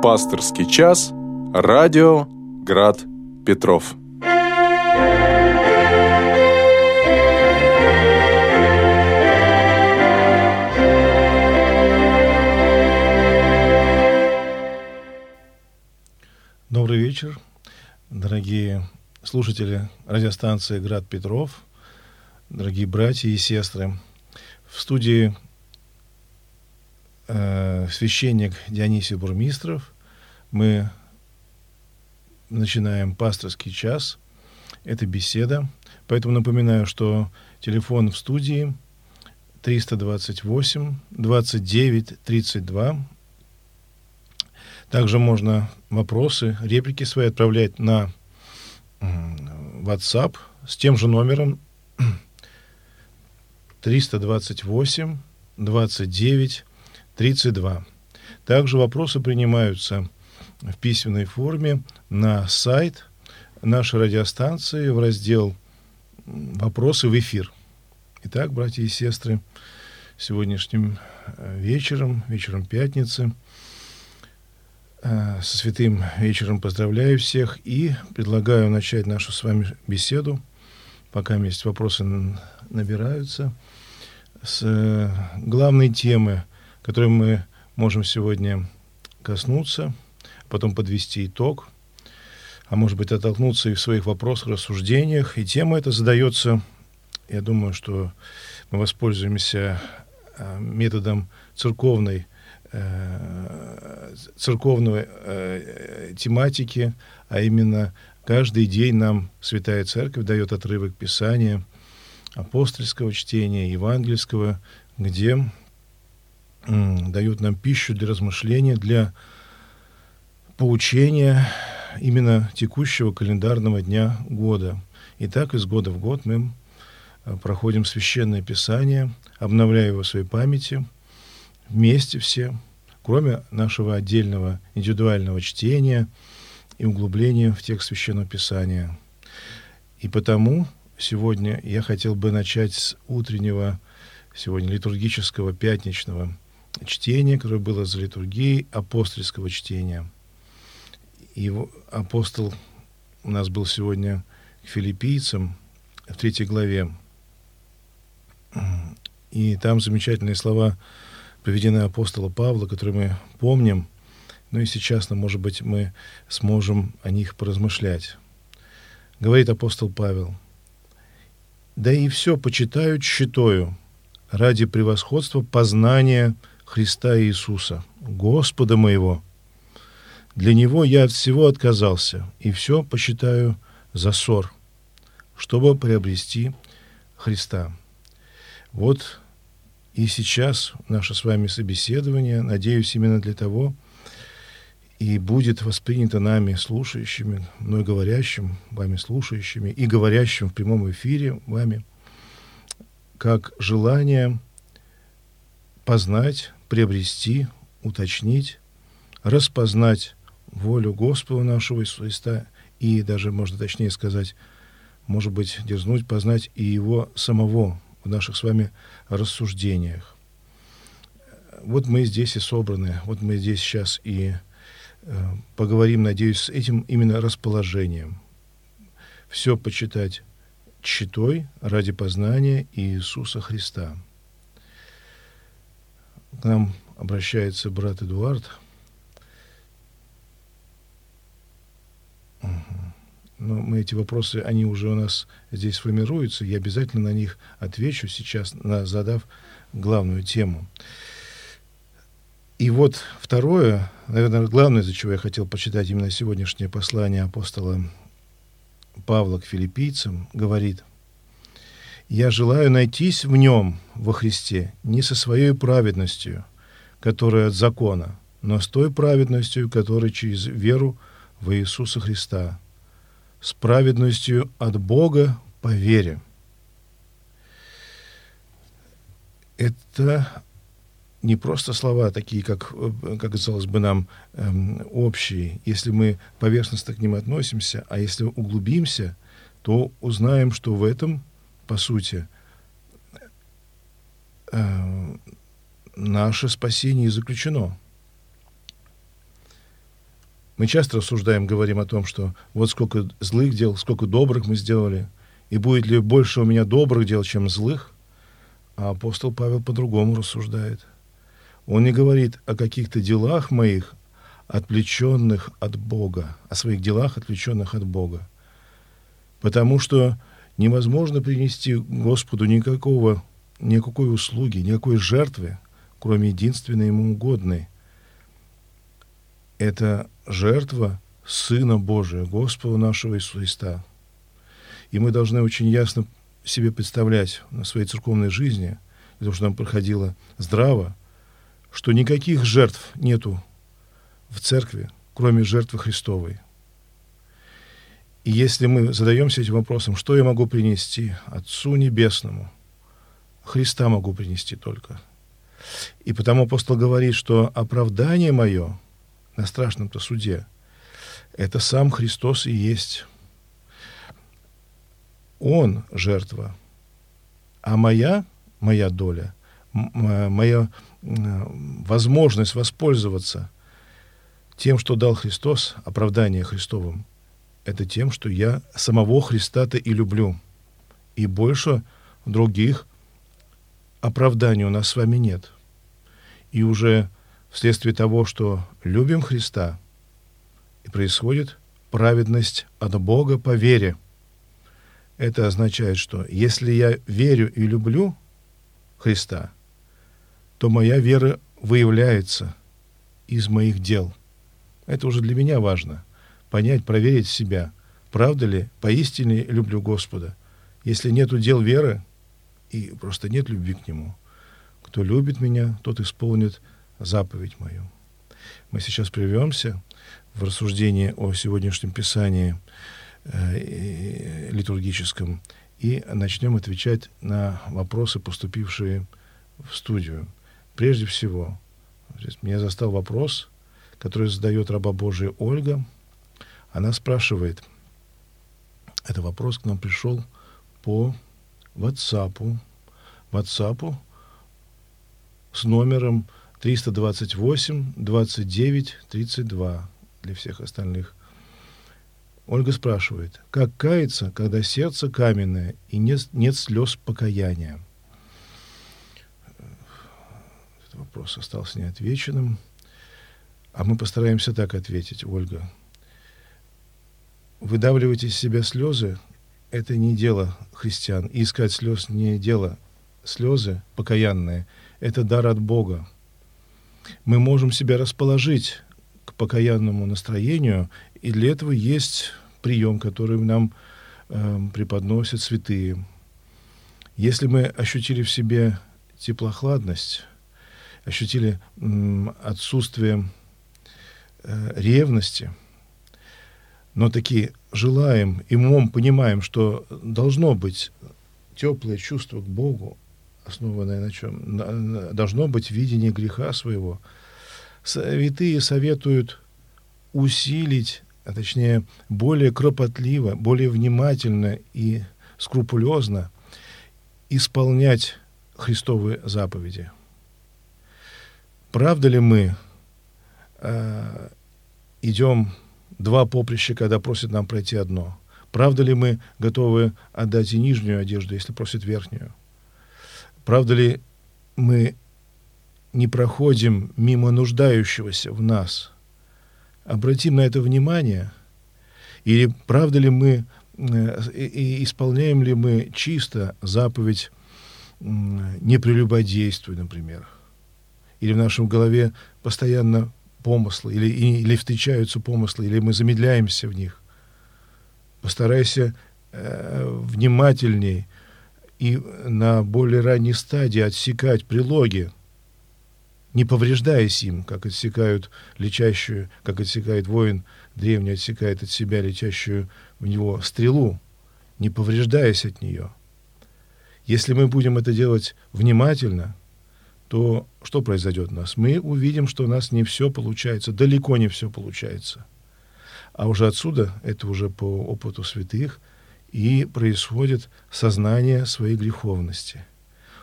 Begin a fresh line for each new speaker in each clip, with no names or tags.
Пасторский час. Радио Град Петров.
Добрый вечер, дорогие слушатели радиостанции «Град Петров», дорогие братья и сестры. В студии э, священник Дионисий Бурмистров. Мы начинаем пасторский час. Это беседа. Поэтому напоминаю, что телефон в студии 328 29 32. Также можно вопросы, реплики свои отправлять на WhatsApp с тем же номером 328 29 32. Также вопросы принимаются в письменной форме на сайт нашей радиостанции в раздел «Вопросы в эфир». Итак, братья и сестры, сегодняшним э, вечером, вечером пятницы, э, со святым вечером поздравляю всех и предлагаю начать нашу с вами беседу, пока есть вопросы набираются, с э, главной темы – которой мы можем сегодня коснуться, потом подвести итог, а может быть оттолкнуться и в своих вопросах, рассуждениях. И тема эта задается, я думаю, что мы воспользуемся э, методом церковной э, церковной э, тематики, а именно каждый день нам Святая Церковь дает отрывок Писания, апостольского чтения, евангельского, где дают нам пищу для размышления, для поучения именно текущего календарного дня года. И так из года в год мы э, проходим священное писание, обновляя его в своей памяти, вместе все, кроме нашего отдельного индивидуального чтения и углубления в текст священного писания. И потому сегодня я хотел бы начать с утреннего, сегодня литургического пятничного чтение, которое было за литургией, апостольского чтения. Его апостол у нас был сегодня к филиппийцам в третьей главе. И там замечательные слова приведены апостола Павла, которые мы помним. Ну и сейчас, ну, может быть, мы сможем о них поразмышлять. Говорит апостол Павел, «Да и все почитаю считаю ради превосходства познания Христа Иисуса, Господа моего. Для Него я от всего отказался, и все посчитаю за ссор, чтобы приобрести Христа. Вот и сейчас наше с вами собеседование, надеюсь, именно для того, и будет воспринято нами, слушающими, мной говорящим, вами слушающими, и говорящим в прямом эфире вами, как желание познать приобрести, уточнить, распознать волю Господа нашего Иисуса Христа и даже, можно точнее сказать, может быть, дерзнуть познать и Его самого в наших с вами рассуждениях. Вот мы здесь и собраны, вот мы здесь сейчас и э, поговорим, надеюсь, с этим именно расположением. Все почитать читой ради познания Иисуса Христа – к нам обращается брат Эдуард. Но мы эти вопросы, они уже у нас здесь формируются. Я обязательно на них отвечу сейчас, на, задав главную тему. И вот второе, наверное, главное, из-за чего я хотел почитать именно сегодняшнее послание апостола Павла к филиппийцам, говорит, я желаю найтись в нем, во Христе, не со своей праведностью, которая от закона, но с той праведностью, которая через веру в Иисуса Христа, с праведностью от Бога по вере. Это не просто слова такие, как, как казалось бы нам, эм, общие, если мы поверхностно к ним относимся, а если углубимся, то узнаем, что в этом по сути, э, наше спасение заключено. Мы часто рассуждаем, говорим о том, что вот сколько злых дел, сколько добрых мы сделали, и будет ли больше у меня добрых дел, чем злых. А апостол Павел по-другому рассуждает. Он не говорит о каких-то делах моих, отвлеченных от Бога, о своих делах, отвлеченных от Бога. Потому что невозможно принести Господу никакого, никакой услуги, никакой жертвы, кроме единственной ему угодной. Это жертва Сына Божия, Господа нашего Иисуса Христа. И мы должны очень ясно себе представлять на своей церковной жизни, того, чтобы нам проходило здраво, что никаких жертв нету в церкви, кроме жертвы Христовой. И если мы задаемся этим вопросом, что я могу принести Отцу Небесному, Христа могу принести только. И потому апостол говорит, что оправдание мое на страшном-то суде – это сам Христос и есть. Он жертва, а моя, моя доля, моя возможность воспользоваться тем, что дал Христос, оправдание Христовым, это тем, что я самого Христа-то и люблю. И больше других оправданий у нас с вами нет. И уже вследствие того, что любим Христа, и происходит праведность от Бога по вере. Это означает, что если я верю и люблю Христа, то моя вера выявляется из моих дел. Это уже для меня важно. Понять, проверить себя, правда ли, поистине люблю Господа. Если нет дел веры, и просто нет любви к Нему, кто любит меня, тот исполнит заповедь мою. Мы сейчас прервемся в рассуждении о сегодняшнем Писании э, литургическом и начнем отвечать на вопросы, поступившие в студию. Прежде всего, меня застал вопрос, который задает раба Божия Ольга. Она спрашивает, это вопрос к нам пришел по WhatsApp, WhatsApp с номером 328 29 32 для всех остальных. Ольга спрашивает, как каяться, когда сердце каменное и нет, нет слез покаяния? Этот вопрос остался неотвеченным. А мы постараемся так ответить, Ольга. Выдавливать из себя слезы – это не дело христиан. И искать слез не дело. Слезы покаянные – это дар от Бога. Мы можем себя расположить к покаянному настроению, и для этого есть прием, который нам э, преподносят святые. Если мы ощутили в себе теплохладность, ощутили м, отсутствие э, ревности, но таки желаем и умом понимаем, что должно быть теплое чувство к Богу, основанное на чем? Должно быть видение греха своего. Святые советуют усилить, а точнее более кропотливо, более внимательно и скрупулезно исполнять Христовые заповеди. Правда ли мы э, идем два поприща, когда просят нам пройти одно? Правда ли мы готовы отдать и нижнюю одежду, если просят верхнюю? Правда ли мы не проходим мимо нуждающегося в нас? Обратим на это внимание? Или правда ли мы э, и исполняем ли мы чисто заповедь не прелюбодействуй, например? или в нашем голове постоянно помыслы, или, или встречаются помыслы, или мы замедляемся в них. Постарайся э, внимательней и на более ранней стадии отсекать прилоги, не повреждаясь им, как отсекают летящую, как отсекает воин древний, отсекает от себя летящую в него стрелу, не повреждаясь от нее. Если мы будем это делать внимательно – то что произойдет у нас? Мы увидим, что у нас не все получается, далеко не все получается. А уже отсюда, это уже по опыту святых, и происходит сознание своей греховности.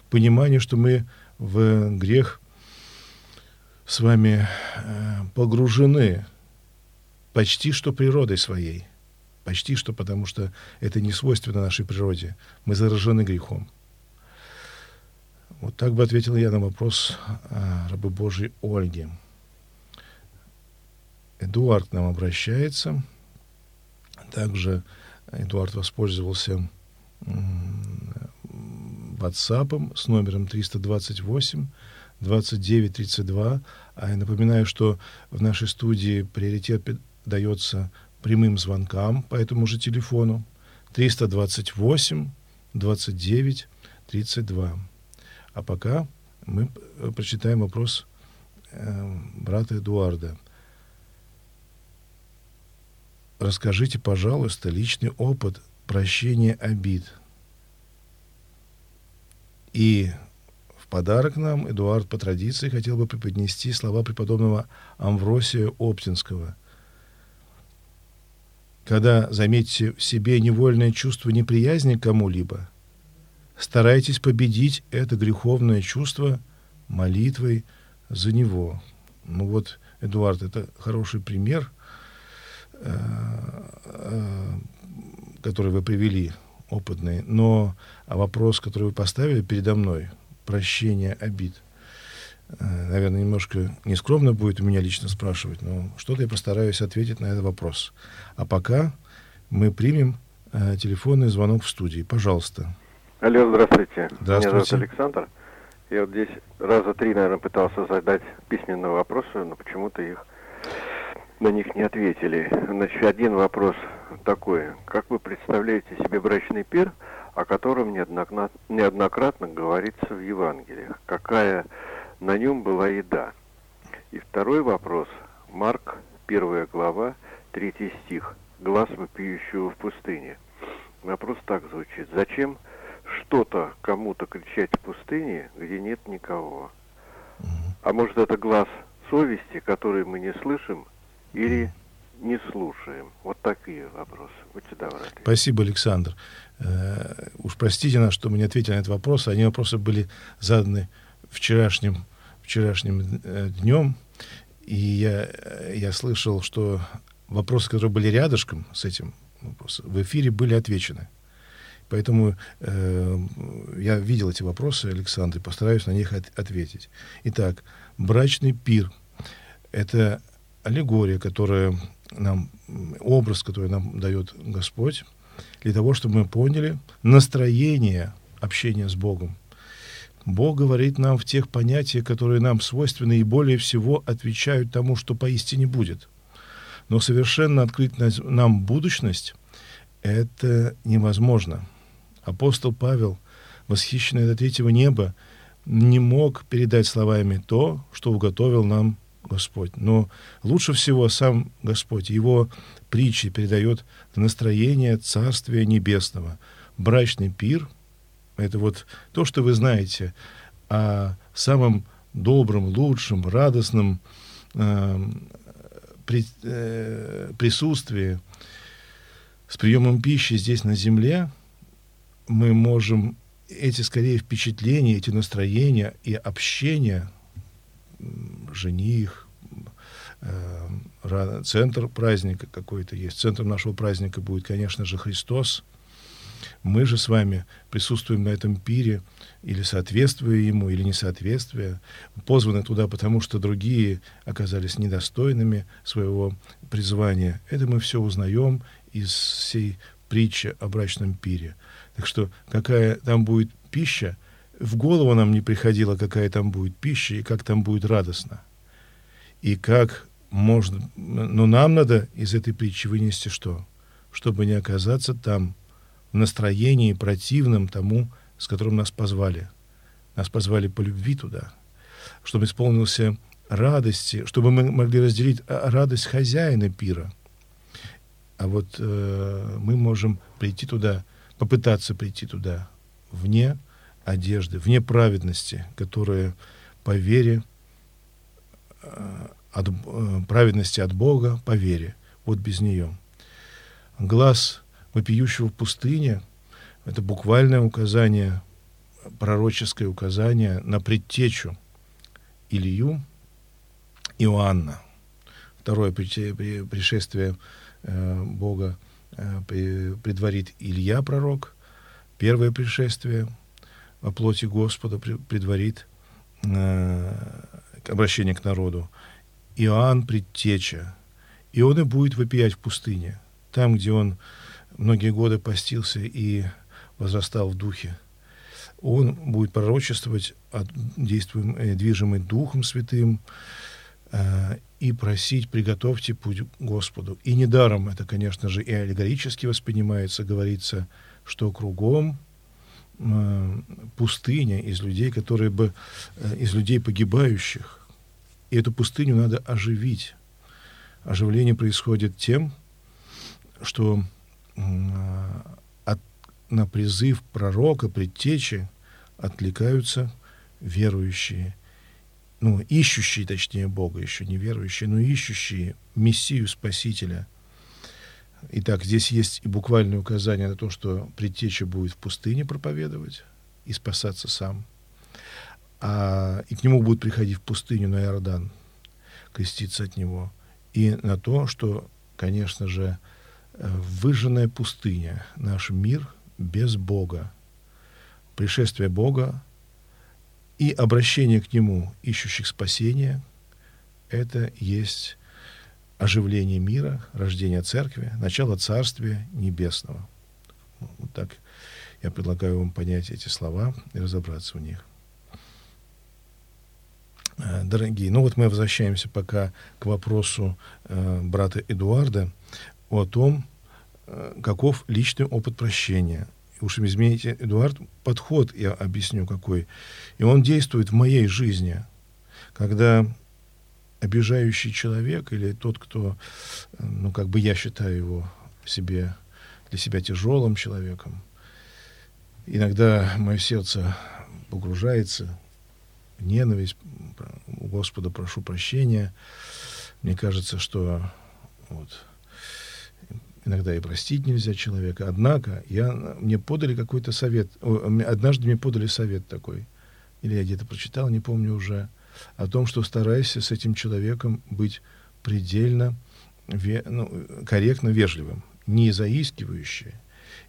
Понимание, что мы в грех с вами э, погружены почти что природой своей. Почти что, потому что это не свойственно нашей природе. Мы заражены грехом. Вот так бы ответил я на вопрос а, рабы Божьей Ольги. Эдуард нам обращается. Также Эдуард воспользовался WhatsApp с номером 328 29 32. А я напоминаю, что в нашей студии приоритет дается прямым звонкам по этому же телефону 328 29 32. А пока мы прочитаем вопрос э, брата Эдуарда. Расскажите, пожалуйста, личный опыт прощения обид. И в подарок нам Эдуард по традиции хотел бы преподнести слова преподобного Амвросия Оптинского. Когда заметите в себе невольное чувство неприязни к кому-либо, старайтесь победить это греховное чувство молитвой за него. Ну вот, Эдуард, это хороший пример, э, э, который вы привели, опытный. Но а вопрос, который вы поставили передо мной – прощения обид. Э, наверное, немножко нескромно будет у меня лично спрашивать, но что-то я постараюсь ответить на этот вопрос. А пока мы примем телефонный звонок в студии. Пожалуйста.
Алло, здравствуйте.
Здравствуйте.
Меня зовут Александр. Я вот здесь раза три, наверное, пытался задать письменные вопросы, но почему-то их на них не ответили. Значит, один вопрос такой. Как вы представляете себе брачный пир – о котором неоднократно, неоднократно говорится в Евангелиях. Какая на нем была еда? И второй вопрос. Марк, первая глава, третий стих. Глаз вопиющего в пустыне. Вопрос так звучит. Зачем что-то кому-то кричать в пустыне, где нет никого? А может это глаз совести, который мы не слышим, или не слушаем? Вот такие вопросы. Будьте добры.
Спасибо, Александр. Э, уж простите нас, что мы не ответили на этот вопрос. Они вопросы были заданы вчерашним, вчерашним э, днем. И я, я слышал, что вопросы, которые были рядышком с этим вопросом, в эфире были отвечены. Поэтому э, я видел эти вопросы, Александр, и постараюсь на них от, ответить. Итак, брачный пир – это аллегория, которая нам, образ, который нам дает Господь, для того, чтобы мы поняли настроение общения с Богом. Бог говорит нам в тех понятиях, которые нам свойственны и более всего отвечают тому, что поистине будет. Но совершенно открыть нам будущность – это невозможно. Апостол Павел, восхищенный до третьего неба, не мог передать словами то, что уготовил нам Господь. Но лучше всего сам Господь, его притчи передает настроение Царствия Небесного. Брачный пир — это вот то, что вы знаете о самом добром, лучшем, радостном э, при, э, присутствии с приемом пищи здесь на земле, мы можем эти, скорее, впечатления, эти настроения и общение жених, э, центр праздника какой-то есть. Центром нашего праздника будет, конечно же, Христос. Мы же с вами присутствуем на этом пире, или соответствуя ему, или не соответствуя, позваны туда, потому что другие оказались недостойными своего призвания. Это мы все узнаем из всей притчи о брачном пире. Так что какая там будет пища, в голову нам не приходило, какая там будет пища и как там будет радостно. И как можно... Но нам надо из этой притчи вынести что? Чтобы не оказаться там в настроении противном тому, с которым нас позвали. Нас позвали по любви туда, чтобы исполнился радости, чтобы мы могли разделить а, радость хозяина пира. А вот э, мы можем прийти туда, попытаться прийти туда вне одежды, вне праведности, которая по вере, э, от, э, праведности от Бога по вере. Вот без нее. Глаз вопиющего в пустыне – это буквальное указание, пророческое указание на предтечу Илью Иоанна. второе пришествие э, Бога предварит Илья пророк, первое пришествие во плоти Господа предварит обращение к народу. Иоанн предтеча, и он и будет вопиять в пустыне, там, где он многие годы постился и возрастал в духе. Он будет пророчествовать, от, действуем, э, движимый Духом Святым, э, и просить, приготовьте путь Господу. И недаром это, конечно же, и аллегорически воспринимается, говорится, что кругом пустыня из людей, которые бы, э, из людей погибающих. И эту пустыню надо оживить оживление происходит тем, что от, на призыв пророка, предтечи откликаются верующие, ну, ищущие, точнее, Бога, еще не верующие, но ищущие Мессию Спасителя. Итак, здесь есть и буквальное указание на то, что предтеча будет в пустыне проповедовать и спасаться сам. А, и к нему будет приходить в пустыню на Иордан, креститься от него – и на то, что, конечно же, э, выжженная пустыня, наш мир без Бога, пришествие Бога и обращение к Нему, ищущих спасения, это есть оживление мира, рождение церкви, начало Царствия Небесного. Вот так я предлагаю вам понять эти слова и разобраться в них. Э, дорогие. Ну вот мы возвращаемся пока к вопросу э, брата Эдуарда о том, э, каков личный опыт прощения. Уж измените, Эдуард, подход я объясню какой. И он действует в моей жизни, когда обижающий человек или тот, кто, ну как бы я считаю его себе для себя тяжелым человеком, иногда мое сердце погружается ненависть, у Господа прошу прощения. Мне кажется, что вот, иногда и простить нельзя человека. Однако я, мне подали какой-то совет, однажды мне подали совет такой, или я где-то прочитал, не помню уже, о том, что старайся с этим человеком быть предельно ве, ну, корректно вежливым, не заискивающе,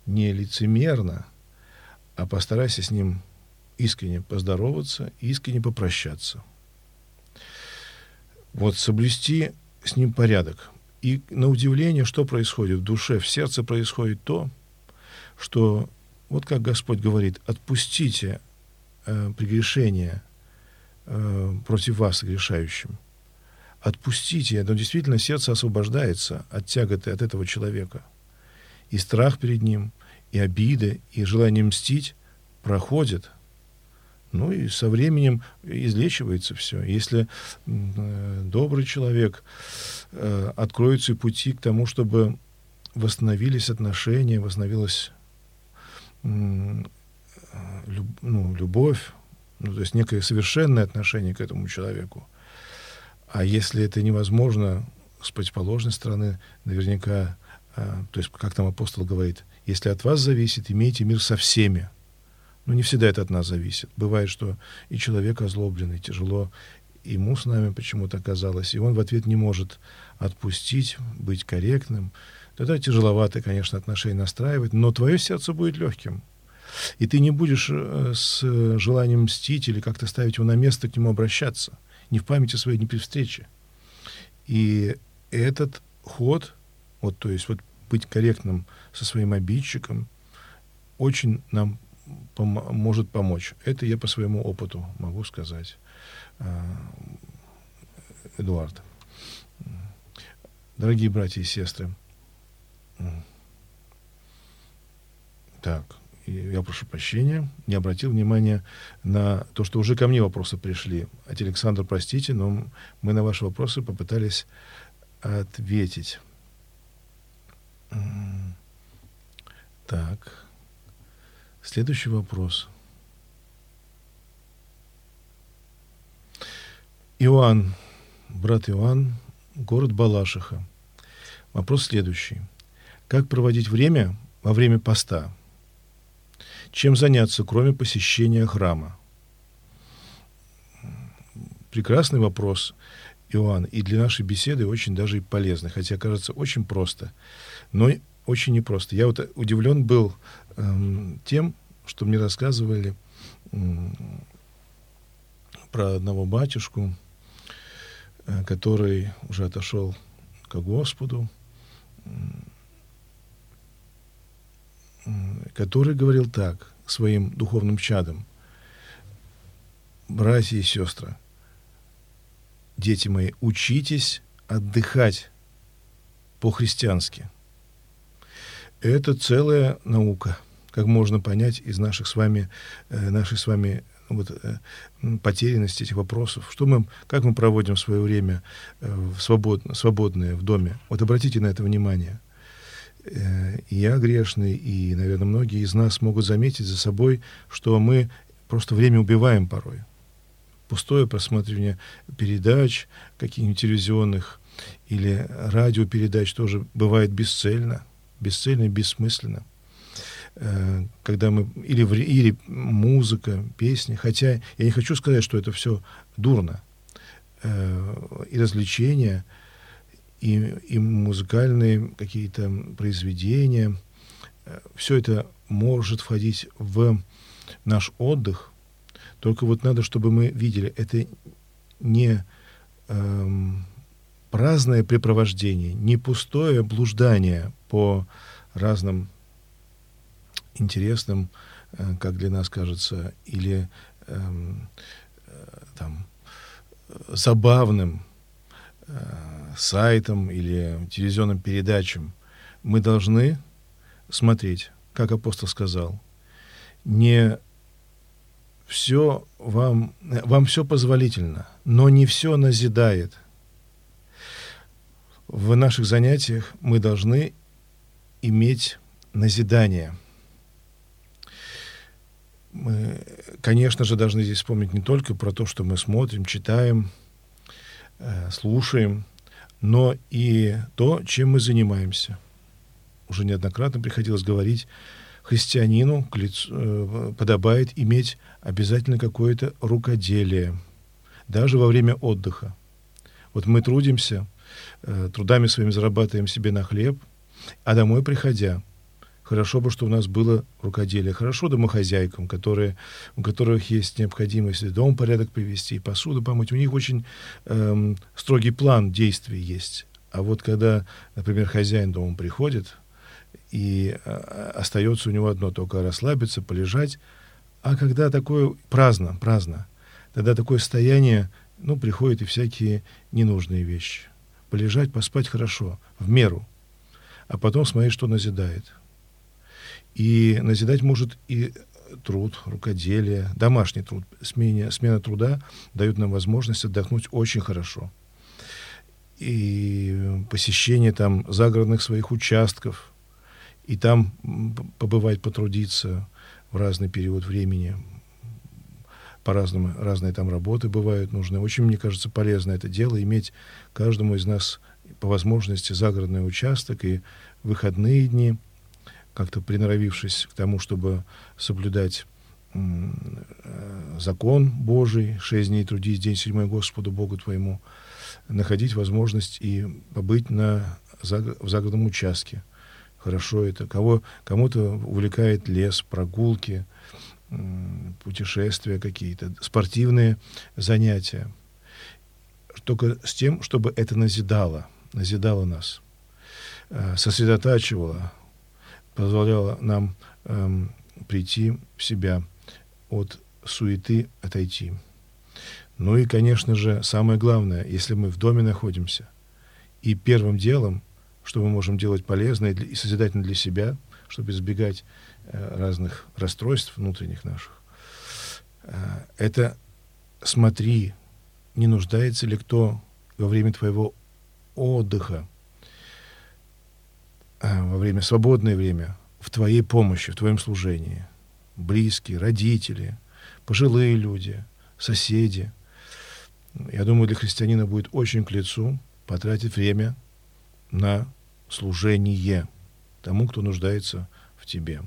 не лицемерно, а постарайся с ним искренне поздороваться, искренне попрощаться. Вот соблюсти с ним порядок. И на удивление, что происходит в душе, в сердце происходит то, что, вот как Господь говорит, отпустите э, прегрешение э, против вас, грешающим. Отпустите, но действительно сердце освобождается от тяготы от этого человека. И страх перед ним, и обиды, и желание мстить проходят – ну и со временем излечивается все. Если э, добрый человек э, откроется пути к тому, чтобы восстановились отношения, восстановилась э, люб, ну, любовь, ну, то есть некое совершенное отношение к этому человеку. А если это невозможно с противоположной стороны, наверняка, э, то есть, как там апостол говорит, если от вас зависит, имейте мир со всеми. Но не всегда это от нас зависит. Бывает, что и человек озлобленный, тяжело ему с нами почему-то оказалось, и он в ответ не может отпустить, быть корректным. Тогда тяжеловато, конечно, отношения настраивать, но твое сердце будет легким. И ты не будешь э, с желанием мстить или как-то ставить его на место, к нему обращаться. Ни в памяти своей, ни при встрече. И этот ход, вот, то есть вот быть корректным со своим обидчиком, очень нам пом- может помочь. Это я по своему опыту могу сказать, а, Эдуард. Дорогие братья и сестры, так, я прошу прощения, не обратил внимания на то, что уже ко мне вопросы пришли. От Александр, простите, но мы на ваши вопросы попытались ответить. Так. Следующий вопрос. Иоанн, брат Иоанн, город Балашиха. Вопрос следующий. Как проводить время во время поста? Чем заняться, кроме посещения храма? Прекрасный вопрос. Иоанн, и для нашей беседы очень даже и полезно, хотя кажется очень просто, но очень непросто. Я вот удивлен был эм, тем, что мне рассказывали эм, про одного батюшку, э, который уже отошел к Господу, который говорил так своим духовным чадам. Братья и сестры, дети мои, учитесь отдыхать по-христиански. Это целая наука, как можно понять из наших с вами, э, нашей с вами вот, э, потерянности этих вопросов. Что мы, как мы проводим свое время э, в свободно, свободное в доме? Вот обратите на это внимание. Э, я грешный, и, наверное, многие из нас могут заметить за собой, что мы просто время убиваем порой. Пустое просматривание передач каких-нибудь телевизионных или радиопередач тоже бывает бесцельно, бесцельно и бессмысленно. Э, когда мы или, или музыка, песни, хотя я не хочу сказать, что это все дурно. Э, и развлечения, и, и музыкальные какие-то произведения, э, все это может входить в наш отдых. Только вот надо, чтобы мы видели, это не эм, праздное препровождение, не пустое блуждание по разным интересным, э, как для нас кажется, или эм, э, там забавным э, сайтом или телевизионным передачам. Мы должны смотреть, как апостол сказал, не все вам, вам все позволительно, но не все назидает. В наших занятиях мы должны иметь назидание – мы, конечно же, должны здесь вспомнить не только про то, что мы смотрим, читаем, э, слушаем, но и то, чем мы занимаемся. Уже неоднократно приходилось говорить, христианину к лицу, э, подобает иметь обязательно какое-то рукоделие, даже во время отдыха. Вот мы трудимся, трудами своими зарабатываем себе на хлеб, а домой приходя – Хорошо бы, что у нас было рукоделие. Хорошо домохозяйкам, которые, у которых есть необходимость дом порядок привести, посуду помыть. У них очень эм, строгий план действий есть. А вот когда, например, хозяин дома приходит, и э, остается у него одно только расслабиться, полежать, а когда такое праздно, праздно, тогда такое состояние, ну, приходят и всякие ненужные вещи. Полежать, поспать хорошо, в меру, а потом смотреть, что назидает. И назидать может и труд, рукоделие, домашний труд. Смена, смена труда дает нам возможность отдохнуть очень хорошо. И посещение там загородных своих участков, и там побывать, потрудиться в разный период времени. По-разному, разные там работы бывают нужны. Очень, мне кажется, полезно это дело, иметь каждому из нас по возможности загородный участок и выходные дни – как-то приноровившись к тому, чтобы соблюдать э, закон Божий, шесть дней трудись, день седьмой Господу Богу твоему, находить возможность и побыть на, в загородном участке. Хорошо это. Кого, кому-то увлекает лес, прогулки, путешествия какие-то, спортивные занятия. Только с тем, чтобы это назидало, назидало нас, э, сосредотачивало, позволяло нам эм, прийти в себя, от суеты отойти. Ну и, конечно же, самое главное, если мы в доме находимся, и первым делом, что мы можем делать полезно и, созидательно для себя, чтобы избегать э, разных расстройств внутренних наших, э, это смотри, не нуждается ли кто во время твоего отдыха а, во время, свободное время в твоей помощи, в твоем служении. Близкие, родители, пожилые люди, соседи. Я думаю, для христианина будет очень к лицу потратить время на служение тому, кто нуждается в тебе.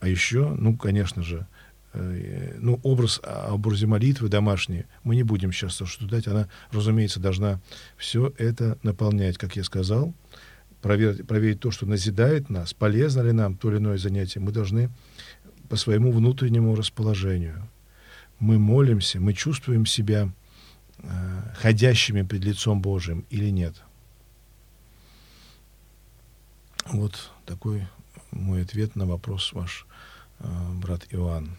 А еще, ну, конечно же, э, ну, образ, образе молитвы домашней мы не будем сейчас обсуждать. Она, разумеется, должна все это наполнять, как я сказал, проверить, проверить то, что назидает нас, полезно ли нам то или иное занятие. Мы должны по своему внутреннему расположению. Мы молимся, мы чувствуем себя э, ходящими пред лицом Божьим или нет. Вот такой мой ответ на вопрос ваш, э, брат Иоанн.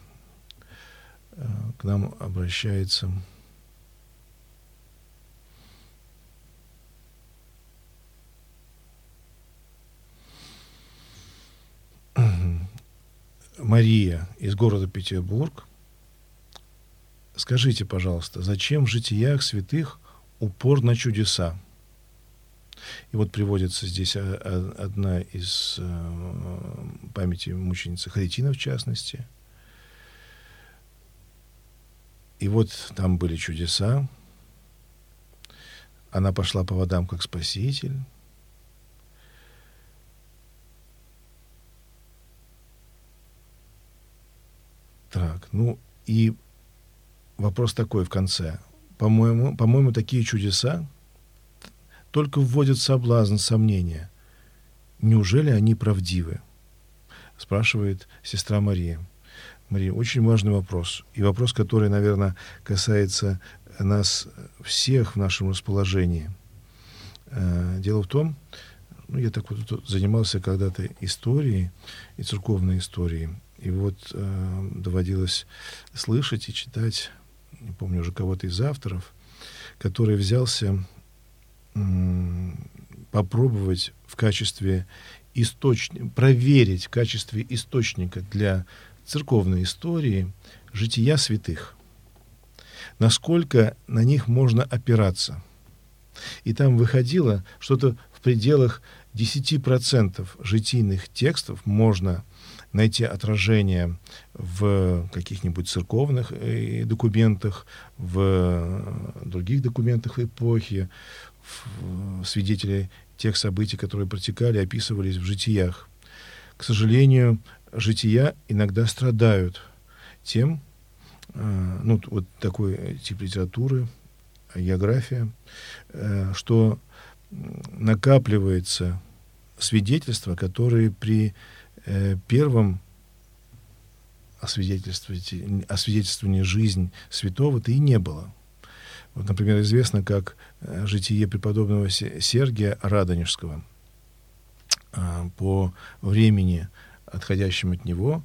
Э, к нам обращается Мария из города Петербург. Скажите, пожалуйста, зачем в житиях святых упор на чудеса? И вот приводится здесь одна из э, памяти мученицы Харитина, в частности. И вот там были чудеса. Она пошла по водам как спаситель. Так, ну и вопрос такой в конце. По-моему, по-моему, такие чудеса только вводят соблазн, сомнения. Неужели они правдивы? Спрашивает сестра Мария. Мария, очень важный вопрос. И вопрос, который, наверное, касается нас всех в нашем расположении. Э, дело в том, ну, я так вот занимался когда-то историей и церковной историей. И вот э, доводилось слышать и читать, не помню уже кого-то из авторов, который взялся попробовать в качестве источника, проверить в качестве источника для церковной истории жития святых. Насколько на них можно опираться. И там выходило что-то в пределах 10% житийных текстов можно найти отражение в каких-нибудь церковных э, документах, в других документах эпохи, свидетели тех событий, которые протекали, описывались в житиях. К сожалению, жития иногда страдают тем, э, ну, вот такой тип литературы, география, э, что накапливается свидетельства, которые при э, первом освидетельствовании жизни святого-то и не было. Вот, например, известно, как э, житие преподобного Сергия Радонежского а, по времени, отходящим от него,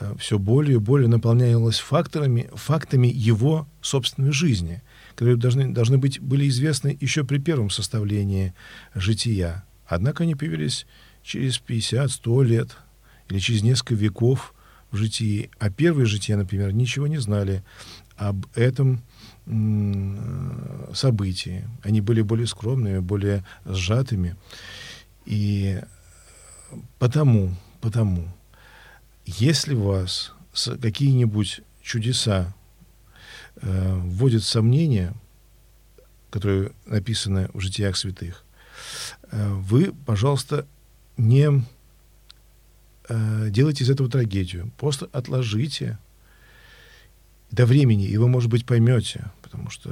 э, все более и более наполнялось факторами, фактами его собственной жизни, которые должны, должны быть, были известны еще при первом составлении жития. Однако они появились через 50-100 лет или через несколько веков в житии. А первые жития, например, ничего не знали об этом события. Они были более скромными, более сжатыми. И потому, потому, если вас какие-нибудь чудеса э, вводят сомнения, которые написаны в житиях святых, э, вы, пожалуйста, не э, делайте из этого трагедию. Просто отложите до времени, и вы, может быть, поймете, потому что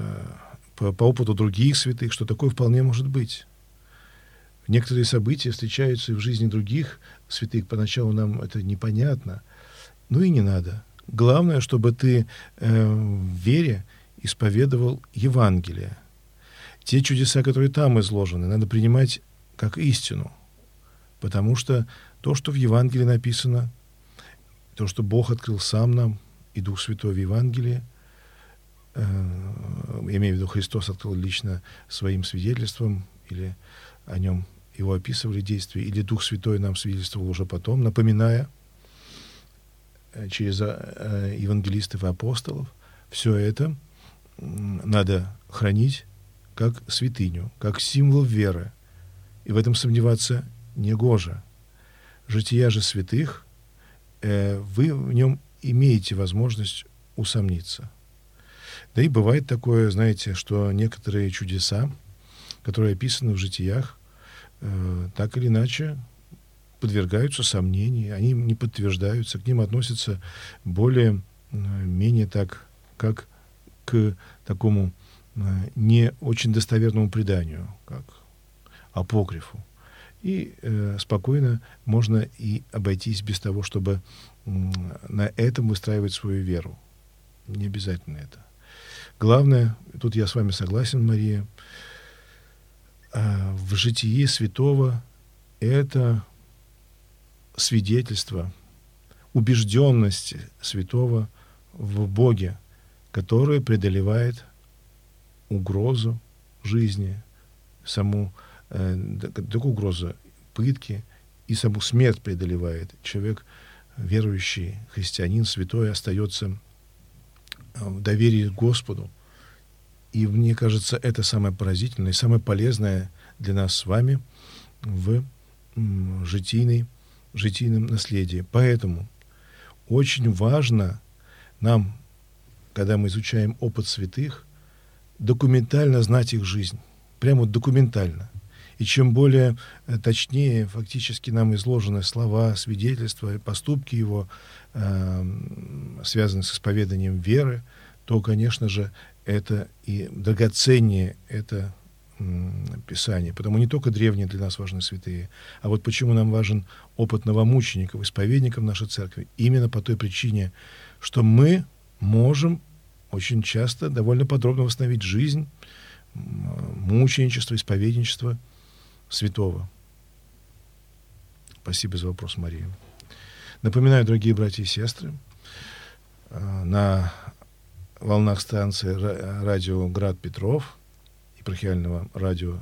по, по опыту других святых, что такое вполне может быть. Некоторые события встречаются и в жизни других святых. Поначалу нам это непонятно. Ну и не надо. Главное, чтобы ты э, в вере исповедовал Евангелие. Те чудеса, которые там изложены, надо принимать как истину. Потому что то, что в Евангелии написано, то, что Бог открыл сам нам, и Дух Святой в Евангелии, э, имею в виду, Христос открыл лично своим свидетельством, или о нем его описывали действия, или Дух Святой нам свидетельствовал уже потом, напоминая э, через э, евангелистов и апостолов, все это надо хранить как святыню, как символ веры. И в этом сомневаться не гоже. Жития же святых, вы в нем имеете возможность усомниться. Да и бывает такое, знаете, что некоторые чудеса, которые описаны в житиях, э, так или иначе подвергаются сомнению, они не подтверждаются, к ним относятся более менее так, как к такому не очень достоверному преданию, как апокрифу. И э, спокойно можно и обойтись без того, чтобы э, на этом выстраивать свою веру. Не обязательно это. Главное, тут я с вами согласен, Мария, э, в житии святого это свидетельство убежденности святого в Боге, которое преодолевает угрозу жизни, саму э, такую угрозу пытки и саму смерть преодолевает. Человек, верующий христианин, святой, остается э, в доверии к Господу. И мне кажется, это самое поразительное и самое полезное для нас с вами в житийной, житийном наследии. Поэтому очень важно нам, когда мы изучаем опыт святых, документально знать их жизнь. Прямо документально. И чем более э, точнее фактически нам изложены слова, свидетельства, поступки его, э, связанные с исповеданием веры, то, конечно же, это и драгоценнее это Писание. Потому не только древние для нас важны святые, а вот почему нам важен опыт новомучеников, исповедников нашей церкви. Именно по той причине, что мы можем очень часто довольно подробно восстановить жизнь, мученичество, исповедничество святого. Спасибо за вопрос, Мария. Напоминаю, дорогие братья и сестры, э, на волнах станции радио «Град Петров» епархиального радио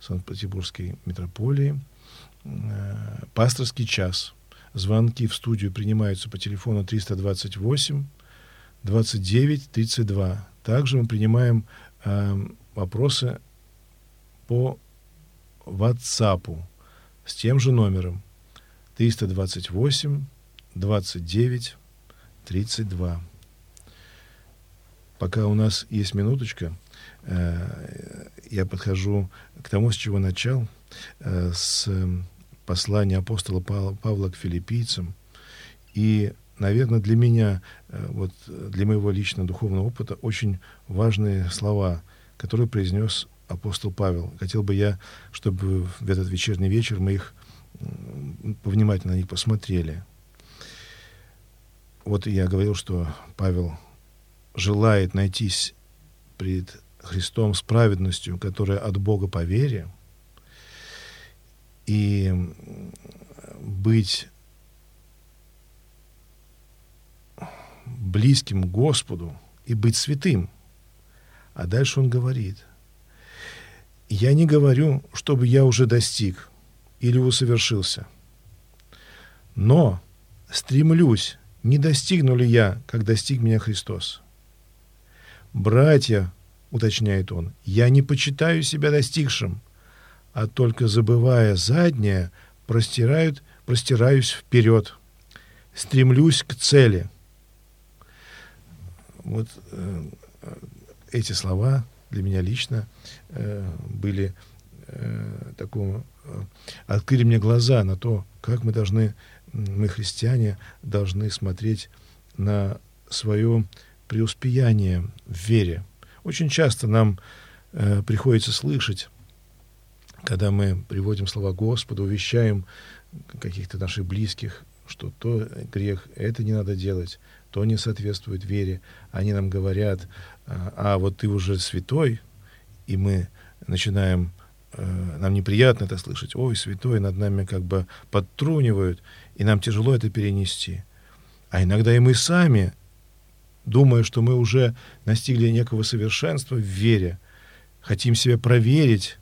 Санкт-Петербургской метрополии э, «Пасторский час». Звонки в студию принимаются по телефону 328 29 32. Также мы принимаем э, вопросы по WhatsApp с тем же номером 328 29 32. Пока у нас есть минуточка, э, я подхожу к тому, с чего начал, э, с послания апостола Павла к филиппийцам. И, наверное, для меня, э, вот для моего личного духовного опыта, очень важные слова, которые произнес апостол Павел. Хотел бы я, чтобы в этот вечерний вечер мы их повнимательно на них посмотрели. Вот я говорил, что Павел желает найтись пред Христом с праведностью, которая от Бога по вере, и быть близким Господу и быть святым. А дальше он говорит, я не говорю, чтобы я уже достиг или усовершился. Но стремлюсь, не достигну ли я, как достиг меня Христос. Братья, уточняет он, я не почитаю себя достигшим, а только забывая заднее, простирают, простираюсь вперед, стремлюсь к цели. Вот э, эти слова для меня лично э, были э, такому, э, открыли мне глаза на то, как мы должны, мы, христиане, должны смотреть на свое преуспеяние в вере. Очень часто нам э, приходится слышать, когда мы приводим слова Господа, увещаем каких-то наших близких, что то грех, это не надо делать, то не соответствует вере. Они нам говорят, а, а вот ты уже святой, и мы начинаем, э, нам неприятно это слышать, ой, святой, над нами как бы подтрунивают, и нам тяжело это перенести. А иногда и мы сами, думая, что мы уже настигли некого совершенства в вере, хотим себя проверить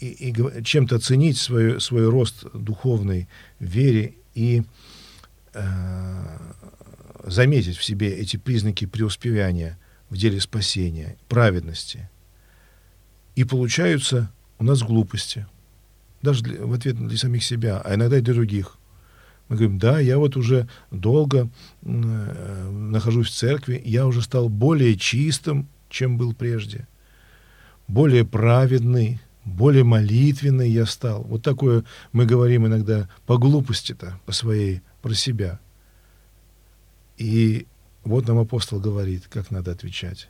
и, и чем-то оценить свой, свой рост духовной вере и э, заметить в себе эти признаки преуспевания в деле спасения, праведности. И получаются у нас глупости. Даже для, в ответ для самих себя, а иногда и для других. Мы говорим, да, я вот уже долго э, нахожусь в церкви, я уже стал более чистым, чем был прежде, более праведный, более молитвенный я стал. Вот такое мы говорим иногда по глупости-то, по своей, про себя. И Вот нам апостол говорит, как надо отвечать.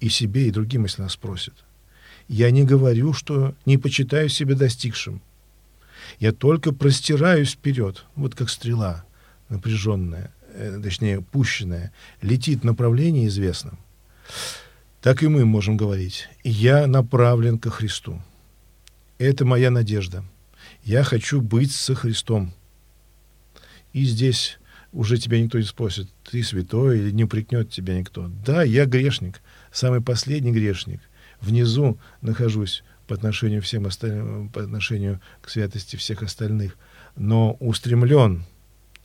И себе, и другим, если нас спросят. Я не говорю, что не почитаю себя достигшим. Я только простираюсь вперед, вот как стрела напряженная, э, точнее, пущенная, летит в направлении известном. Так и мы можем говорить. Я направлен ко Христу. Это моя надежда. Я хочу быть со Христом. И здесь уже тебя никто не спросит, ты святой или не упрекнет тебя никто. Да, я грешник, самый последний грешник. Внизу нахожусь по отношению, всем остальным, по отношению к святости всех остальных, но устремлен,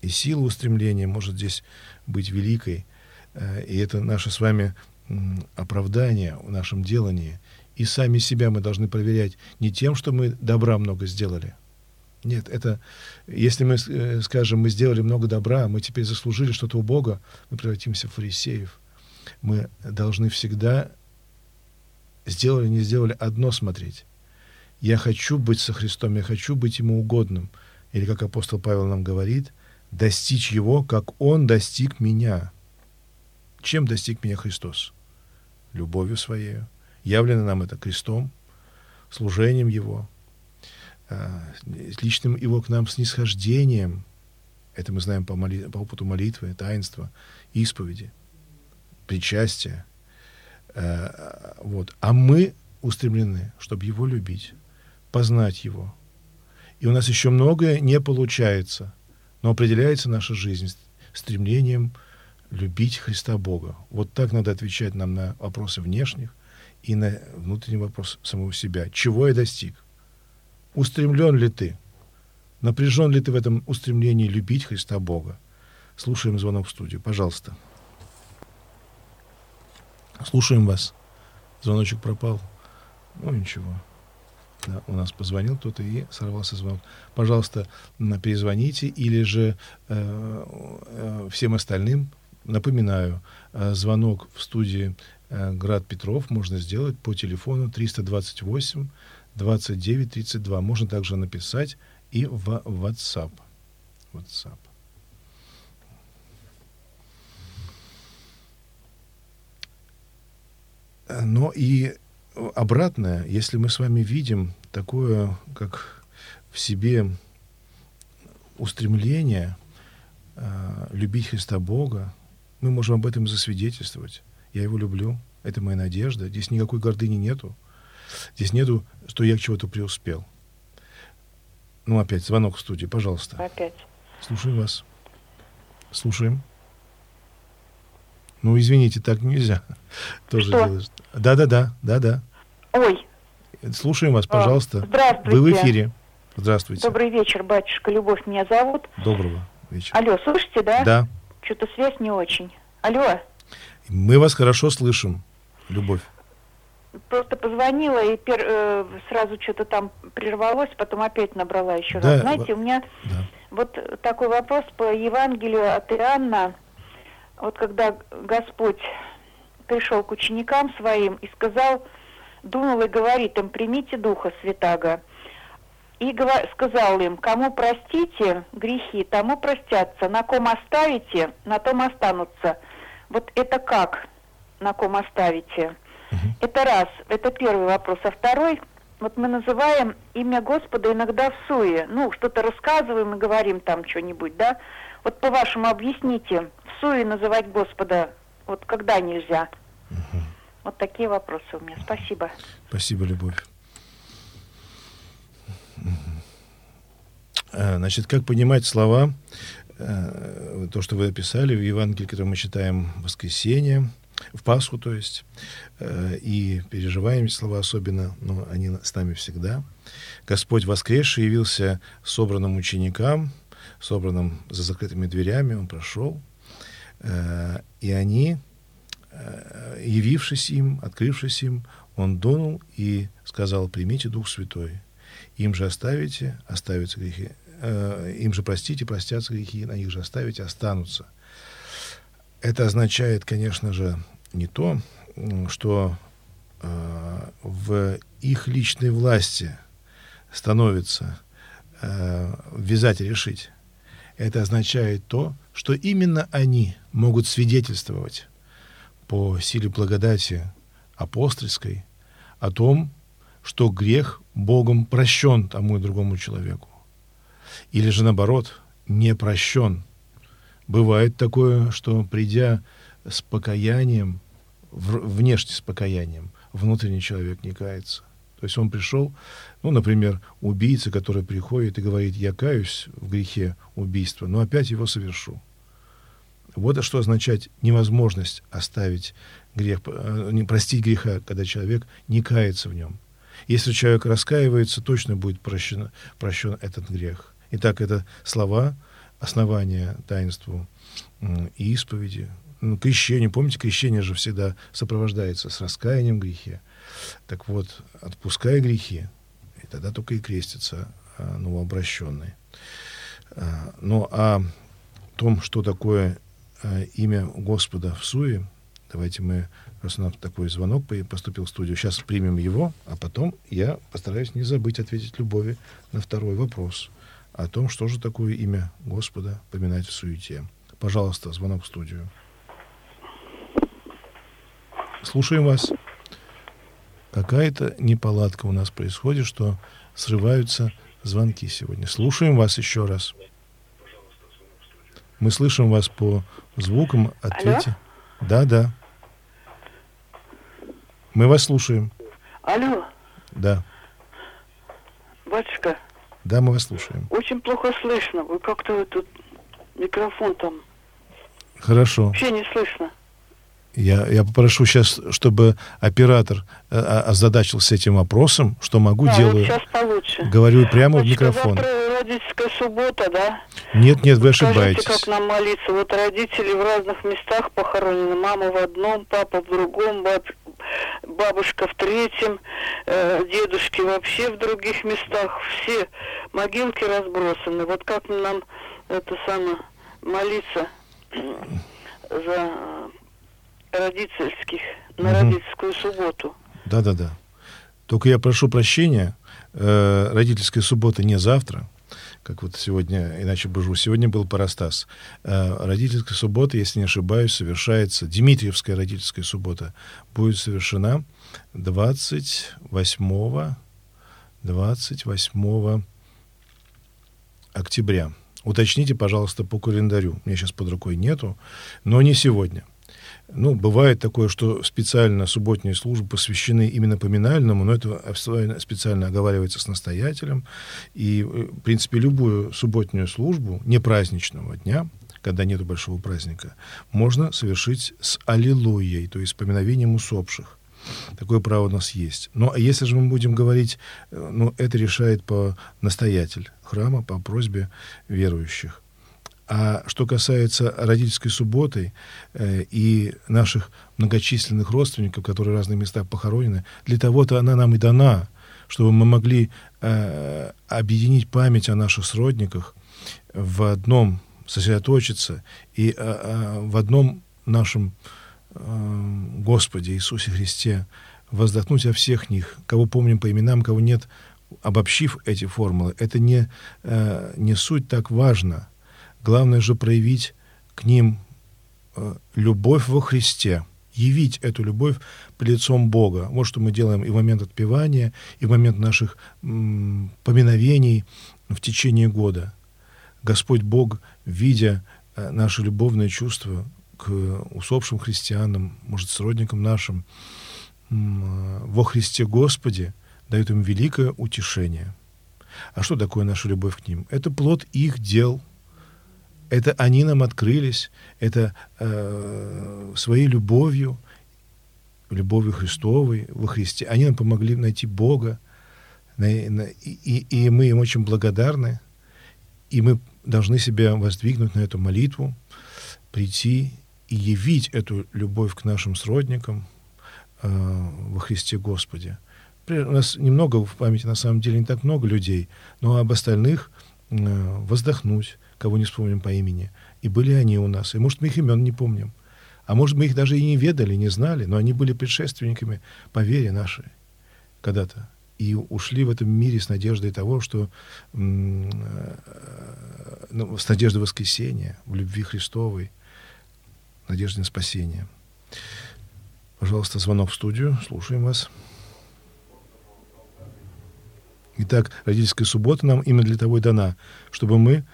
и сила устремления может здесь быть великой, э, и это наше с вами оправдание в нашем делании. И сами себя мы должны проверять не тем, что мы добра много сделали. Нет, это если мы э, скажем, мы сделали много добра, мы теперь заслужили что-то у Бога, мы превратимся в фарисеев. Мы должны всегда сделали, не сделали, одно смотреть. Я хочу быть со Христом, я хочу быть Ему угодным. Или, как апостол Павел нам говорит, достичь Его, как Он достиг меня. Чем достиг меня Христос? Любовью Своей. Явлено нам это крестом, служением Его, личным Его к нам снисхождением. Это мы знаем по, моли... по опыту молитвы, таинства, исповеди, причастия – Э, вот. А мы устремлены, чтобы его любить, познать его. И у нас еще многое не получается, но определяется наша жизнь стремлением любить Христа Бога. Вот так надо отвечать нам на вопросы внешних и на внутренний вопрос самого себя. Чего я достиг? Устремлен ли ты? Напряжен ли ты в этом устремлении любить Христа Бога? Слушаем звонок в студию. Пожалуйста. Слушаем вас. Звоночек пропал. Ну, ничего. Да, у нас позвонил кто-то и сорвался звонок. Пожалуйста, перезвоните или же э, э, всем остальным напоминаю, э, звонок в студии э, Град Петров можно сделать по телефону 328 29 32. Можно также написать и в WhatsApp. WhatsApp. Но и обратное, если мы с вами видим такое, как в себе устремление э, любить Христа Бога, мы можем об этом засвидетельствовать. Я его люблю, это моя надежда. Здесь никакой гордыни нету. Здесь нету, что я к чего-то преуспел. Ну, опять звонок в студии, пожалуйста.
Опять.
Слушаем вас. Слушаем. Ну, извините, так нельзя. Тоже
Что?
делаешь. Да-да-да, да-да.
Ой.
Слушаем вас, а, пожалуйста.
Здравствуйте.
Вы в эфире. Здравствуйте.
Добрый вечер, батюшка. Любовь меня зовут.
Доброго вечера.
Алло, слышите, да?
Да.
Что-то связь не очень. Алло.
Мы вас хорошо слышим, Любовь.
Просто позвонила и пер, э, сразу что-то там прервалось, потом опять набрала еще
да,
раз. Знаете, у меня
да.
вот такой вопрос по Евангелию от Иоанна. Вот когда Господь пришел к ученикам своим и сказал, думал и говорит им, примите Духа Святаго. И сказал им, кому простите грехи, тому простятся, на ком оставите, на том останутся. Вот это как, на ком оставите? Угу. Это раз, это первый вопрос. А второй, вот мы называем имя Господа иногда в суе. Ну, что-то рассказываем и говорим там что-нибудь, да? Вот по-вашему объясните, в суе называть Господа, вот когда нельзя? Угу. Вот такие вопросы у меня. Спасибо.
Спасибо, Любовь. А, значит, как понимать слова, э, то, что вы описали в Евангелии, которое мы читаем в воскресенье, в Пасху, то есть, э, и переживаем эти слова особенно, но они с нами всегда. Господь воскресший явился собранным ученикам, собранным за закрытыми дверями, он прошел, э, и они Э, явившись им, открывшись им, он дунул и сказал, примите Дух Святой. Им же оставите, оставятся грехи. Э, им же простите, простятся грехи, на них же оставите, останутся. Это означает, конечно же, не то, что э, в их личной власти становится э, ввязать и решить. Это означает то, что именно они могут свидетельствовать по силе благодати апостольской о том, что грех Богом прощен тому и другому человеку. Или же наоборот, не прощен. Бывает такое, что придя с покаянием, внешне с покаянием, внутренний человек не кается. То есть он пришел, ну, например, убийца, который приходит и говорит, я каюсь в грехе убийства, но опять его совершу. Вот что означает невозможность оставить грех, э, не простить греха, когда человек не кается в нем. Если человек раскаивается, точно будет прощен, прощен этот грех. Итак, это слова основания таинству и исповеди. Ну, крещение, помните, крещение же всегда сопровождается с раскаянием грехе. Так вот, отпуская грехи, и тогда только и крестится а, новообращенный. А, ну, а том, что такое а, имя Господа в суе, давайте мы, раз у нас такой звонок поступил в студию, сейчас примем его, а потом я постараюсь не забыть ответить Любови на второй вопрос о том, что же такое имя Господа поминать в суете. Пожалуйста, звонок в студию. Слушаем вас какая-то неполадка у нас происходит, что срываются звонки сегодня. Слушаем вас еще раз. Мы слышим вас по звукам. Ответьте. Алло? Да, да. Мы вас слушаем.
Алло.
Да.
Батюшка.
Да, мы вас слушаем.
Очень плохо слышно. Вы как-то тут микрофон там.
Хорошо.
Вообще не слышно.
Я, я попрошу сейчас, чтобы оператор э, озадачился этим вопросом, что могу,
да,
делаю.
Вот сейчас получше.
Говорю прямо Значит, в микрофон.
Завтра родительская суббота, да?
Нет, нет, вы ошибаетесь.
Скажите, как нам молиться? Вот родители в разных местах похоронены. Мама в одном, папа в другом, баб... бабушка в третьем, э, дедушки вообще в других местах. Все могилки разбросаны. Вот как нам это самое молиться за родительских, на угу. родительскую субботу.
Да-да-да. Только я прошу прощения, э, родительская суббота не завтра, как вот сегодня, иначе божу, сегодня был Парастас. Э, родительская суббота, если не ошибаюсь, совершается, Дмитриевская родительская суббота будет совершена 28, 28 октября. Уточните, пожалуйста, по календарю. Мне сейчас под рукой нету, но не сегодня – ну, бывает такое, что специально субботние службы посвящены именно поминальному, но это специально оговаривается с настоятелем. И, э, в принципе, любую субботнюю службу, не праздничного дня, когда нет большого праздника, можно совершить с аллилуйей, то есть с поминовением усопших. Такое право у нас есть. Но если же мы будем говорить, э, ну, это решает по настоятель храма, по просьбе верующих. А что касается родительской субботы э, и наших многочисленных родственников, которые в разных местах похоронены, для того-то она нам и дана, чтобы мы могли э, объединить память о наших сродниках в одном, сосредоточиться и э, э, в одном нашем э, Господе Иисусе Христе воздохнуть о всех них, кого помним по именам, кого нет, обобщив эти формулы. Это не, э, не суть так важно – Главное же проявить к ним э, любовь во Христе, явить эту любовь при лицом Бога. Вот что мы делаем и в момент отпевания, и в момент наших поминовений в течение года. Господь Бог, видя э, наши любовные чувства к усопшим христианам, может, сродникам нашим, м, во Христе Господе, дает им великое утешение. А что такое наша любовь к ним? Это плод их дел – это они нам открылись, это э, своей любовью, любовью Христовой во Христе, они нам помогли найти Бога, на, и, и мы им очень благодарны, и мы должны себя воздвигнуть на эту молитву, прийти и явить эту любовь к нашим сродникам э, во Христе Господе. У нас немного в памяти, на самом деле, не так много людей, но об остальных э, воздохнуть, кого не вспомним по имени. И были они у нас. И, может, мы их имен не помним. А может, мы их даже и не ведали, не знали, но они были предшественниками по вере нашей когда-то. и ушли в этом мире с надеждой того, что ну, с надеждой воскресения, в любви Христовой, надеждой на спасение. Пожалуйста, звонок в студию. Слушаем вас. Итак, родительская суббота нам именно для того и дана, чтобы мы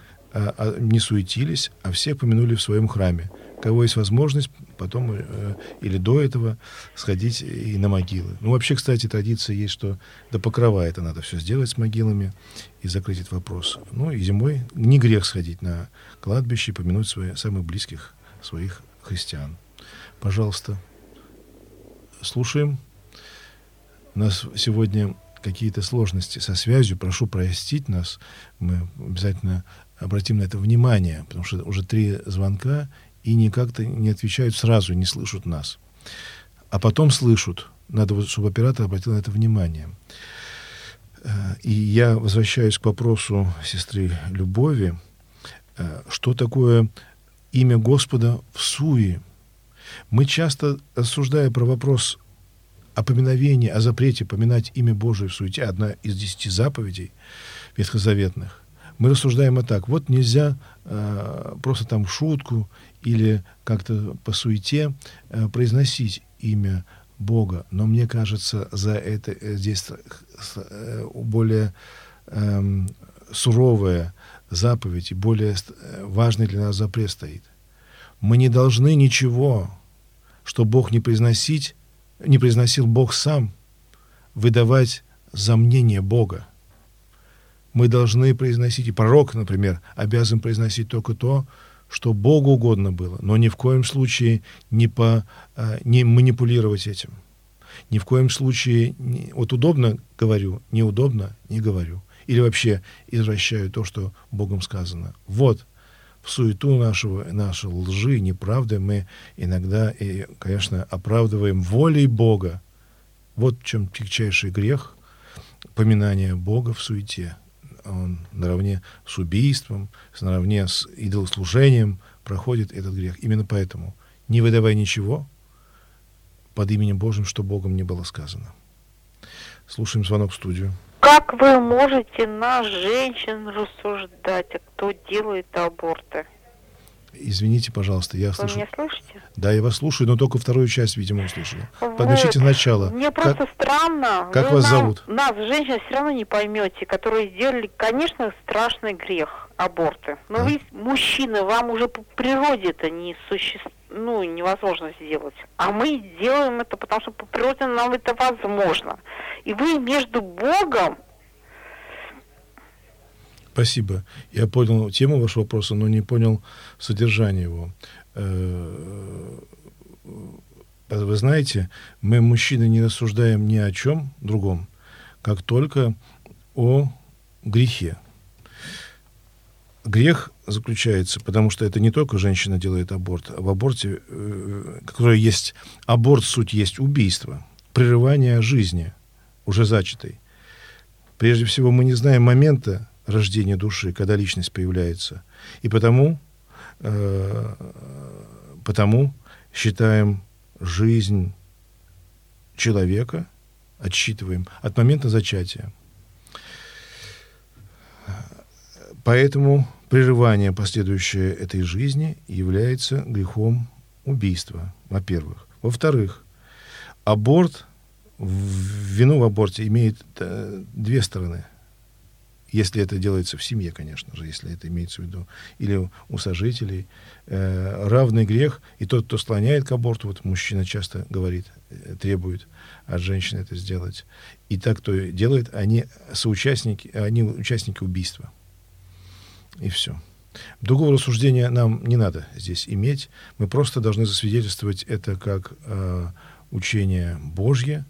не суетились, а всех помянули в своем храме. Кого есть возможность, потом э, или до этого сходить и на могилы. Ну, вообще, кстати, традиция есть, что до покрова это надо все сделать с могилами и закрыть этот вопрос. Ну, и зимой не грех сходить на кладбище и помянуть свои, самых близких своих христиан. Пожалуйста, слушаем. У нас сегодня какие-то сложности со связью, прошу простить нас. Мы обязательно обратим на это внимание, потому что уже три звонка и никак-то не отвечают сразу, не слышат нас. А потом слышат. Надо, чтобы оператор обратил на это внимание. Э, и я возвращаюсь к вопросу сестры Любови. Э, что такое имя Господа в суе? Мы часто, рассуждая про вопрос о поминовении, о запрете поминать имя Божие в суете, одна из десяти заповедей ветхозаветных, мы рассуждаем и так. Вот нельзя э, просто там в шутку или как-то по суете э, произносить имя Бога. Но мне кажется, за это э, здесь э, более э, суровая заповедь и более э, важный для нас запрет стоит. Мы не должны ничего, что Бог не произносить, не произносил Бог сам, выдавать за мнение Бога. Мы должны произносить, и пророк, например, обязан произносить только то, что Богу угодно было, но ни в коем случае не, по, э, не манипулировать этим. Ни в коем случае, вот удобно говорю, неудобно не говорю. Или вообще извращаю то, что Богом сказано. Вот в суету нашего, нашей лжи, неправды мы иногда, и, конечно, оправдываем волей Бога. Вот в чем тягчайший грех поминания Бога в суете. Он наравне с убийством, наравне с идолослужением проходит этот грех. Именно поэтому не выдавай ничего под именем Божьим, что Богом не было сказано. Слушаем звонок в студию.
Как вы можете на женщин рассуждать, а кто делает аборты?
Извините, пожалуйста, я
Вы
слышу.
меня слышите?
Да, я вас слушаю, но только вторую часть, видимо, услышала. Вы... Начните сначала.
Мне просто
как...
странно.
Как
вы
вас
нам,
зовут?
Нас, женщин, все равно не поймете, которые сделали, конечно, страшный грех аборты. Но а? вы, мужчины, вам уже по природе это не существует ну, невозможно сделать. А мы делаем это, потому что по природе нам это возможно. И вы между Богом
Спасибо. Я понял тему вашего вопроса, но не понял содержание его. Э, вы знаете, мы, мужчины, не рассуждаем ни о чем другом, как только о грехе. Грех заключается, потому что это не только женщина делает аборт, а в аборте, э, который есть, аборт суть есть убийство, прерывание жизни, уже зачатой. Прежде всего, мы не знаем момента, рождения души, когда личность появляется. И потому, э, потому считаем жизнь человека, отсчитываем от момента зачатия. Поэтому прерывание последующее этой жизни является грехом убийства, во-первых. Во-вторых, аборт, вину в аборте имеет э, две стороны – если это делается в семье, конечно же, если это имеется в виду, или у сожителей, э, равный грех, и тот, кто склоняет к аборту, вот мужчина часто говорит, э, требует от женщины это сделать, и так, кто делает, они соучастники, они участники убийства. И все. Другого рассуждения нам не надо здесь иметь. Мы просто должны засвидетельствовать это как э, учение Божье,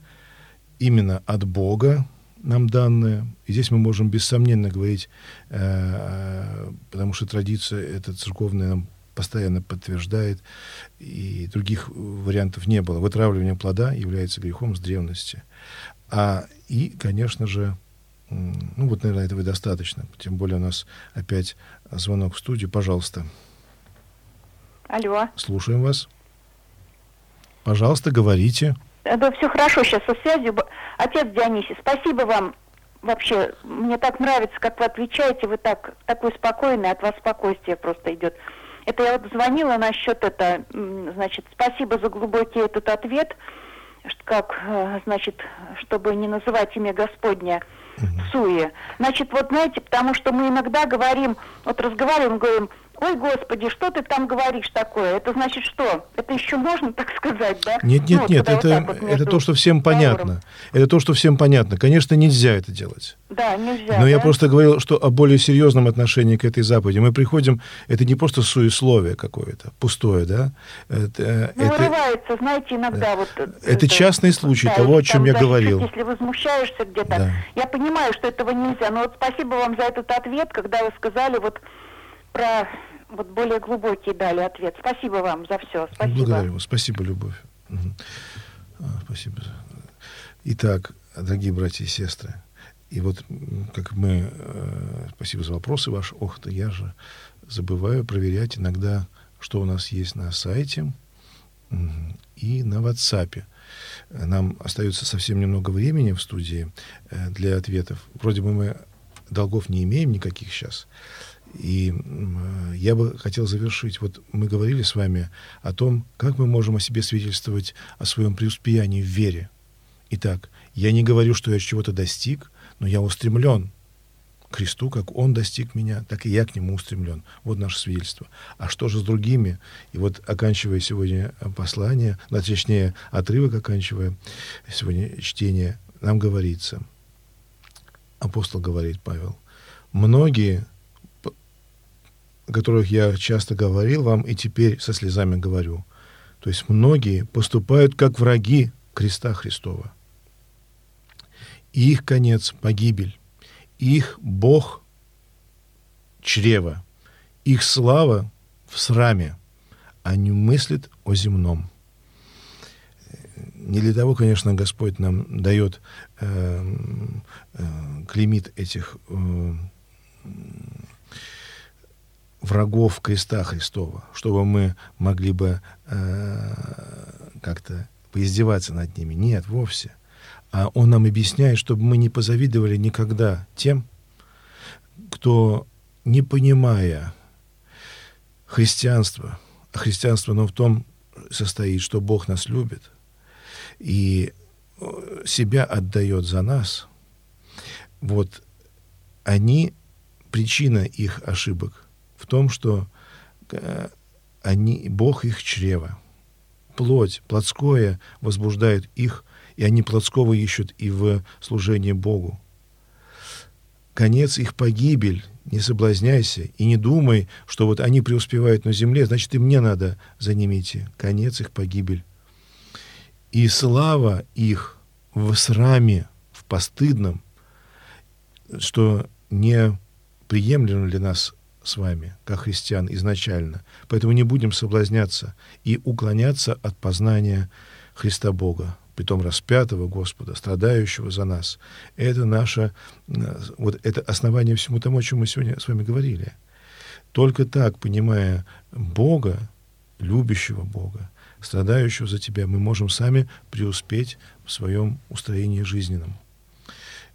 именно от Бога, нам данное. И здесь мы можем бессомненно говорить, э, потому что традиция эта церковная нам постоянно подтверждает, и других вариантов не было. Вытравливание плода является грехом с древности. А и, конечно же, ну вот, наверное, этого и достаточно. Тем более у нас опять звонок в студию. Пожалуйста.
Алло.
Слушаем вас. Пожалуйста, говорите.
Да, все хорошо сейчас со связью. Отец Дионисий, спасибо вам. Вообще, мне так нравится, как вы отвечаете, вы так, такой спокойный, от вас спокойствие просто идет. Это я вот звонила насчет это, значит, спасибо за глубокий этот ответ, как, э, значит, чтобы не называть имя Господня в суе. Значит, вот знаете, потому что мы иногда говорим, вот разговариваем, говорим, Ой, Господи, что ты там говоришь такое? Это значит что? Это еще можно так сказать, да?
Нет, нет, ну, нет, это, вот вот это то, что всем понятно. Это то, что всем понятно. Конечно, нельзя это делать.
Да, нельзя.
Но
да?
я просто говорил, что о более серьезном отношении к этой заповеди. Мы приходим, это не просто суесловие какое-то, пустое, да?
Это, ну, это, вырывается, знаете, иногда да. вот...
Это, это частный случай да, того, о чем я
защитить,
говорил.
Если возмущаешься где-то. Да. Я понимаю, что этого нельзя, но вот спасибо вам за этот ответ, когда вы сказали вот про вот более глубокий дали ответ. Спасибо вам за все. Спасибо.
Благодарю вас. Спасибо, Любовь. Угу. Спасибо. Итак, дорогие братья и сестры, и вот как мы... Э, спасибо за вопросы ваши. Ох, то я же забываю проверять иногда, что у нас есть на сайте и на WhatsApp. Нам остается совсем немного времени в студии э, для ответов. Вроде бы мы долгов не имеем никаких сейчас. И я бы хотел завершить. Вот мы говорили с вами о том, как мы можем о себе свидетельствовать о своем преуспеянии в вере. Итак, я не говорю, что я чего-то достиг, но я устремлен к Христу, как Он достиг меня, так и я к Нему устремлен. Вот наше свидетельство. А что же с другими? И вот, оканчивая сегодня послание, ну, точнее, отрывок оканчивая сегодня чтение, нам говорится, апостол говорит, Павел, многие о которых я часто говорил вам и теперь со слезами говорю. То есть многие поступают как враги креста Христова. Их конец — погибель. Их Бог — чрево. Их слава в сраме. Они мыслят о земном. Не для того, конечно, Господь нам дает э, э, клеймит этих э, врагов креста Христова, чтобы мы могли бы э, как-то поиздеваться над ними. Нет, вовсе. А он нам объясняет, чтобы мы не позавидовали никогда тем, кто, не понимая христианства, а христианство, оно в том состоит, что Бог нас любит и э, себя отдает за нас, вот они, причина их ошибок в том, что э, они, Бог их чрево. Плоть, плотское возбуждает их, и они плотского ищут и в служении Богу. Конец их погибель, не соблазняйся и не думай, что вот они преуспевают на земле, значит, и мне надо за ними идти. Конец их погибель. И слава их в сраме, в постыдном, что не приемлемо для нас с вами, как христиан, изначально. Поэтому не будем соблазняться и уклоняться от познания Христа Бога, притом распятого Господа, страдающего за нас. Это наше, вот это основание всему тому, о чем мы сегодня с вами говорили. Только так, понимая Бога, любящего Бога, страдающего за тебя, мы можем сами преуспеть в своем устроении жизненном.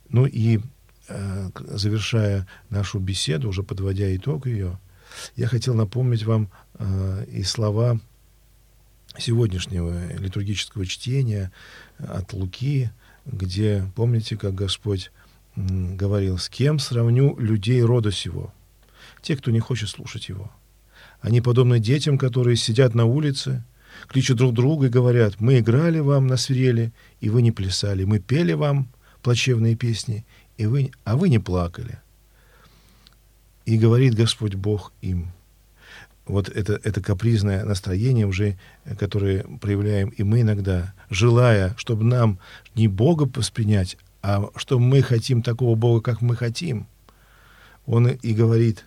Ну и Э, завершая нашу беседу, уже подводя итог ее, я хотел напомнить вам э, и слова сегодняшнего литургического чтения от Луки, где, помните, как Господь говорил, с кем сравню людей рода сего? Те, кто не хочет слушать его. Они подобны детям, которые сидят на улице, кличут друг друга и говорят, мы играли вам на свирели, и вы не плясали, мы пели вам плачевные песни, и вы, а вы не плакали. И говорит Господь Бог им. Вот это, это капризное настроение уже, которое проявляем и мы иногда, желая, чтобы нам не Бога воспринять, а что мы хотим такого Бога, как мы хотим. Он и говорит,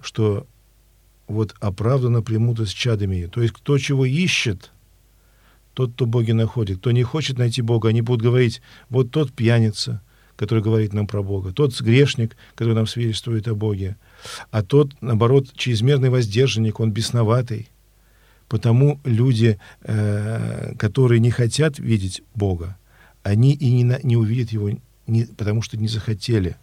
что вот оправданно примута с чадами. То есть кто чего ищет, тот, кто Боги находит. Кто не хочет найти Бога, они будут говорить, вот тот пьяница, который говорит нам про Бога, тот грешник, который нам свидетельствует о Боге, а тот, наоборот, чрезмерный воздержанник, он бесноватый. Потому люди, э, которые не хотят видеть Бога, они и не, не увидят Его, потому что не захотели.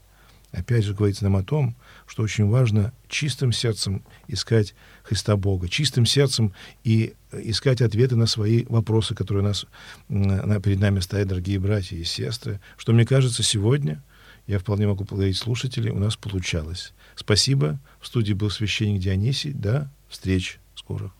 Опять же говорится нам о том, что очень важно чистым сердцем искать Христа Бога, чистым сердцем и искать ответы на свои вопросы, которые нас на, перед нами стоят, дорогие братья и сестры. Что, мне кажется, сегодня, я вполне могу благодарить слушателей, у нас получалось. Спасибо. В студии был священник Дионисий. До встречи скоро.